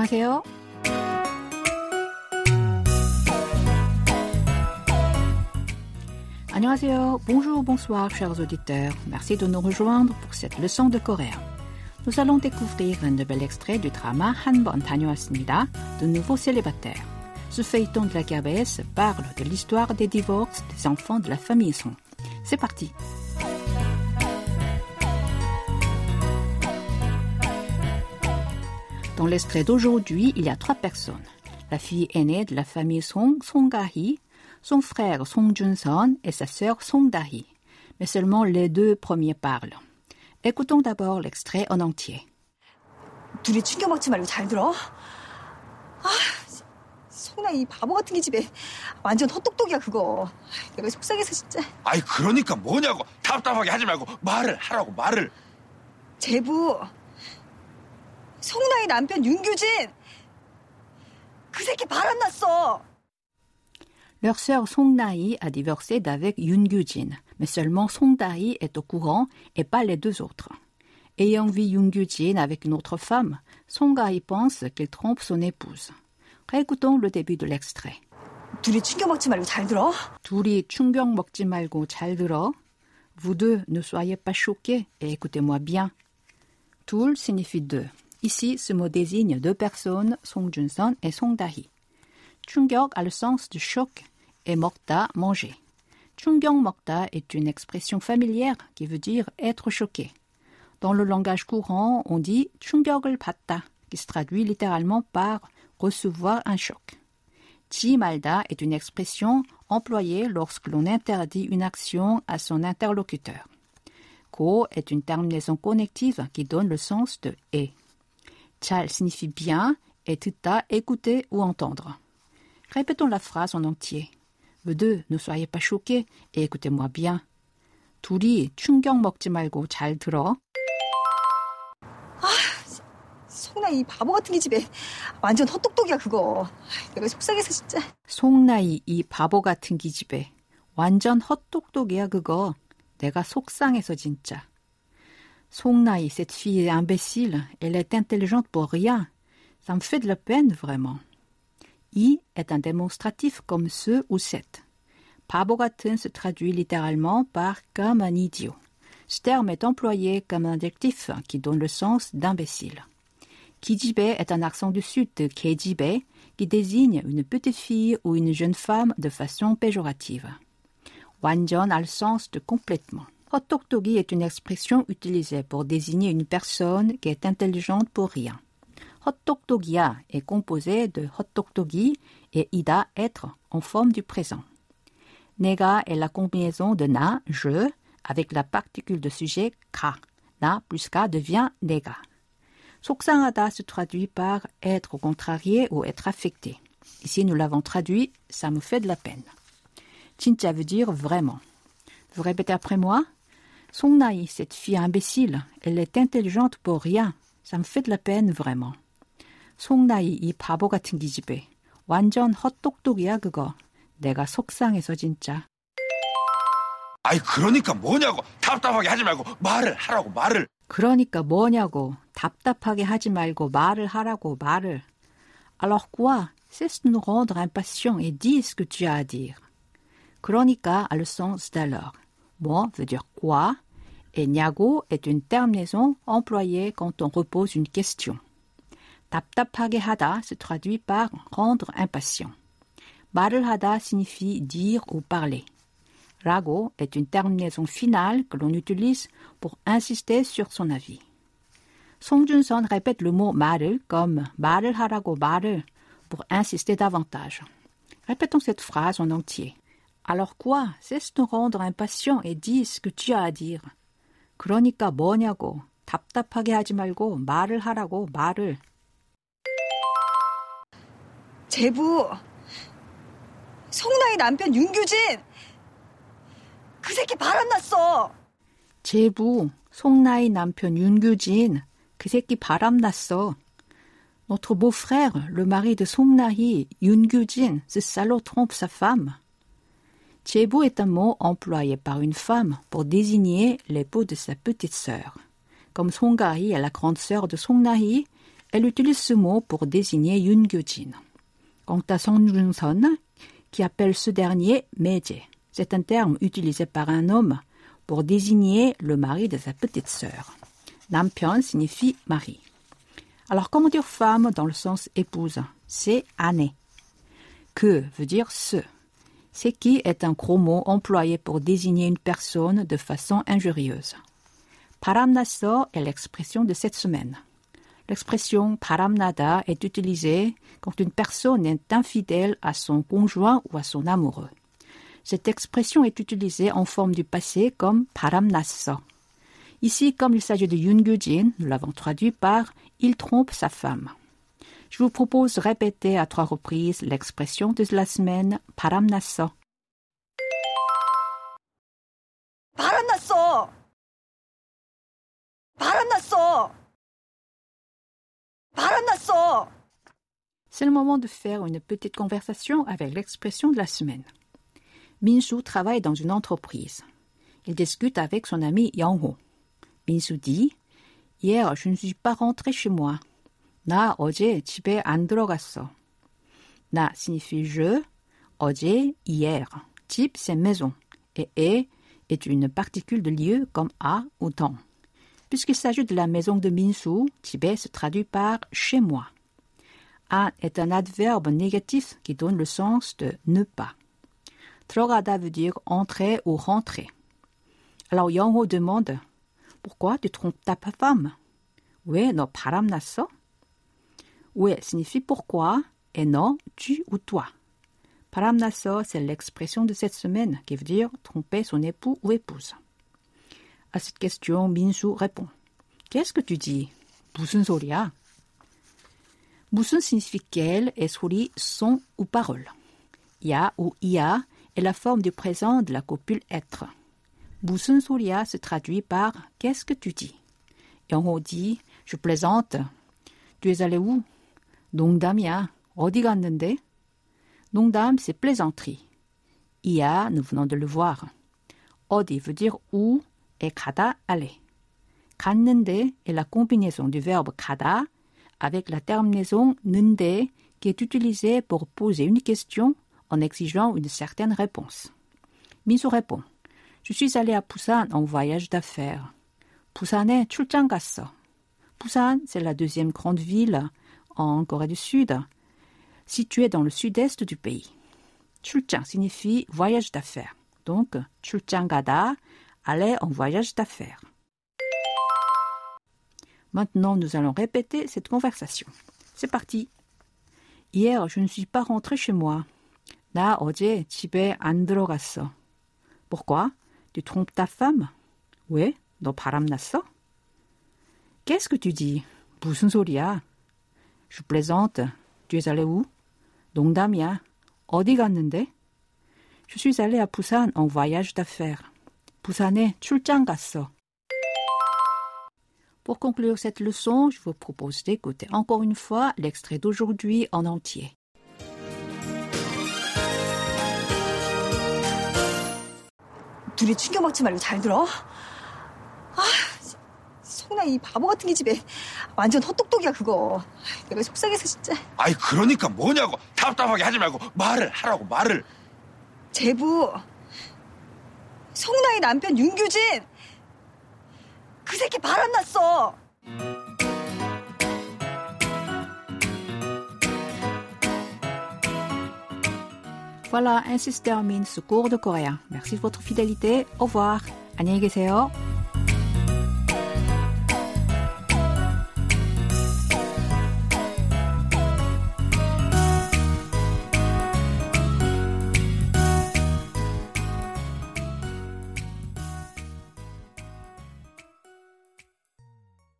안녕하세요. Annyeonghaseyo. Bonjour, bonsoir, chers auditeurs. Merci de nous rejoindre pour cette leçon de coréen. Nous allons découvrir un nouvel extrait du drama 한번 다녀왔습니다. De nouveaux célibataires. Ce feuilleton de la KBS parle de l'histoire des divorces des enfants de la famille Song. C'est parti. Dans l'extrait d'aujourd'hui, il y a trois personnes. La fille aînée de la famille Song, Song ga-hee, son frère Song Jun-son et sa sœur Song Da-hee. Mais seulement les deux premiers parlent. Écoutons d'abord l'extrait en entier. 둘이 충격 먹지 말고 잘 들어. 아, 송나 이 바보 같은 게 집에 완전 헛똑똑이야 그거. 내가 속상해서 진짜. 아이 그러니까 뭐냐고 답답하게 하지 말고 말을 하라고 말을 제부. 송나의 남편 윤규진. 그 새끼 바람났어. Leur sœur Song Na-hee a divorcé d'avec Yoon Gyu-jin, mais seulement Song Da-hee est au courant et pas les deux autres. Ayant vu Yoon Gyu-jin avec une autre femme, Song ga-hee pense qu'il trompe son épouse. Réécoutons le début de l'extrait. 둘이 충격 먹지 말고 잘 들어. 둘이 충격 먹지 말고 잘 들어. Vous deux ne soyez pas choqués et écoutez-moi bien. 둘 signifie deux. Ici, ce mot désigne deux personnes, Song Jun-son et Song Da-hee. 충격 a le sens de choc et 먹다, manger. 충격 먹다 est une expression familière qui veut dire être choqué. Dans le langage courant, on dit 충격을 받다, qui se traduit littéralement par recevoir un choc. 지 말다 est une expression employée lorsque l'on interdit une action à son interlocuteur. 고 est une terminaison connective qui donne le sens de et. 잘 signifie bien et 듣다 écouter ou entendre. Répétons la phrase en entier. Vous deux, ne soyez pas choqués et écoutez-moi bien. 둘이 충격 먹지 말고 잘 들어. 송나 이 바보 같은 게 집에 완전 헛똑똑이야 그거. 내가 속상해서 진짜. 송나이 이 바보 같은 기집애. 완전 헛똑똑이야 그거. 내가 속상해서 진짜. Songnaï, cette fille est imbécile, elle est intelligente pour rien. Ça me fait de la peine vraiment. I est un démonstratif comme ce ou cette. Pabogaten se traduit littéralement par comme un idiot. Ce terme est employé comme un adjectif qui donne le sens d'imbécile. Kijibe est un accent du sud de Kejibe qui désigne une petite fille ou une jeune femme de façon péjorative. Wanjon a le sens de complètement. Hotoktogi est une expression utilisée pour désigner une personne qui est intelligente pour rien. Hotdogdogia est composé de hotoktogi et ida être en forme du présent. Nega est la combinaison de na, je, avec la particule de sujet ka. Na plus ka devient nega. Soksangada se traduit par être contrarié ou être affecté. Ici, nous l'avons traduit ça me fait de la peine. Chincha veut dire vraiment. Vous répétez après moi? 송나이, cette fille imbécile, elle est intelligente pour rien. Ça me fait de la peine vraiment. 송나이, 이 바보 같은 기집애. 완전 헛똑똑이야 그거. 내가 속상해서 진짜. 아이 그러니까 뭐냐고 답답하게 하지 말고 말을 하라고 말을 그러니까 뭐냐고 답답하게 하지 말고 말을 하라고 말을. Alors quoi? Cesse de nous rendre impatients et dis ce que tu as à dire. 그러니까 a le sens d'alors. Moi veut dire quoi et 냐고 est une terminaison employée quand on repose une question. 답답하게 하다 se traduit par rendre impatient. 말을 하다 signifie dire ou parler. 라고 est une terminaison finale que l'on utilise pour insister sur son avis. Song Jun-son répète le mot 말을 comme 말을 하라고 말을 pour insister davantage. Répétons cette phrase en entier. Alors quoi? Cesse de rendre impatient et dis ce que tu as à dire. 그러니까 뭐냐고. 답답하게 하지 말고 말을 하라고 말을. 제부. 송나의 남편 윤규진. 그 새끼 바람났어. 제부, 송나이 남편 윤규진, 그 새끼 바람났어. Notre beau-frère, le mari de Songnahi, Yoon Gyujin, ce salaud trompe sa femme. Jebu est un mot employé par une femme pour désigner l'époux de sa petite sœur. Comme Songahi est la grande sœur de Songnahi, Elle utilise ce mot pour désigner Yun Gyojin. Quant à Song Jung-son, qui appelle ce dernier Meje, c'est un terme utilisé par un homme pour désigner le mari de sa petite sœur. Nampion signifie mari. Alors comment dire femme dans le sens épouse? C'est année. Que veut dire ce? Qui est un gros mot employé pour désigner une personne de façon injurieuse. Paramnaso est l'expression de cette semaine. L'expression paramnada est utilisée quand une personne est infidèle à son conjoint ou à son amoureux. Cette expression est utilisée en forme du passé comme paramnaso. Ici, comme il s'agit de Yun Gyujin, nous l'avons traduit par il trompe sa femme Je vous propose de répéter à trois reprises l'expression de la semaine paramnaso. 바람났어. 바람났어. 바람났어. C'est le moment de faire une petite conversation avec l'expression de la semaine. Minsu travaille dans une entreprise. Il discute avec son ami Yang-ho. Minsu dit Hier, je ne suis pas rentré chez moi. 나 어제 집에 안 들어갔어. 나 signifie je, 어제, hier. Type, c'est maison. Et e est une particule de lieu comme a ou dans. Puisqu'il s'agit de la maison de Minsu, 집에 se traduit par chez moi. A est un adverbe négatif qui donne le sens de ne pas. 들어가다 veut dire entrer ou rentrer. Alors Yang-ho demande Pourquoi tu trompes ta femme 왜 너 바람 났어? 왜 signifie pourquoi et non tu ou toi. 바람났어, c'est l'expression de cette semaine qui veut dire tromper son époux ou épouse. À cette question, Minsu répond Qu'est-ce que tu dis 무슨 소리야? 무슨 signifie quel et 소리 son ou parole. Ya ou ia est la forme du présent de la copule être. 무슨 소리야 se traduit par Qu'est-ce que tu dis? Yang-ho dit Je plaisante. Tu es allé où? 농담이야. 어디 갔는데? 농담, c'est plaisanterie. 이야, nous venons de le voir. 어디 veut dire où et 가다, aller. 갔는데 est la combinaison du verbe 가다 avec la terminaison 는데 qui est utilisée pour poser une question en exigeant une certaine réponse. Miso répond Je suis allé à Busan en voyage d'affaires. 부산에 출장 갔어. Busan, c'est la deuxième grande ville en Corée du Sud, située dans le sud-est du pays. 출장 signifie voyage d'affaires. Donc, 출장 가다, aller en voyage d'affaires. Maintenant, nous allons répéter cette conversation. C'est parti. Hier, je ne suis pas rentré chez moi. 나 어제 집에 안 들어갔어. Pourquoi? Tu trompes ta femme? 왜? 너 바람났어? Qu'est-ce que tu dis? 무슨 소리야? Je plaisante. Tu es allé où? 농담이야. 어디 갔는데? Je suis allé à Busan en voyage d'affaires. 부산에 출장 갔어. Pour conclure cette leçon, je vous propose d'écouter encore une fois l'extrait d'aujourd'hui en entier. 둘이 충격먹지 말고 잘 들어. 아, 송나 이 바보 같은 게 집에 완전 헛똑똑이야 그거. 내가 속상해서 진짜. 아이 그러니까 뭐냐고 답답하게 하지 말고 말을 하라고 말을 제부. 송나의 남편 윤규진. 그 새끼 바람났어. Voilà, ainsi se termine ce cours de coréen. Merci de votre fidélité. Au revoir. 안녕히 계세요.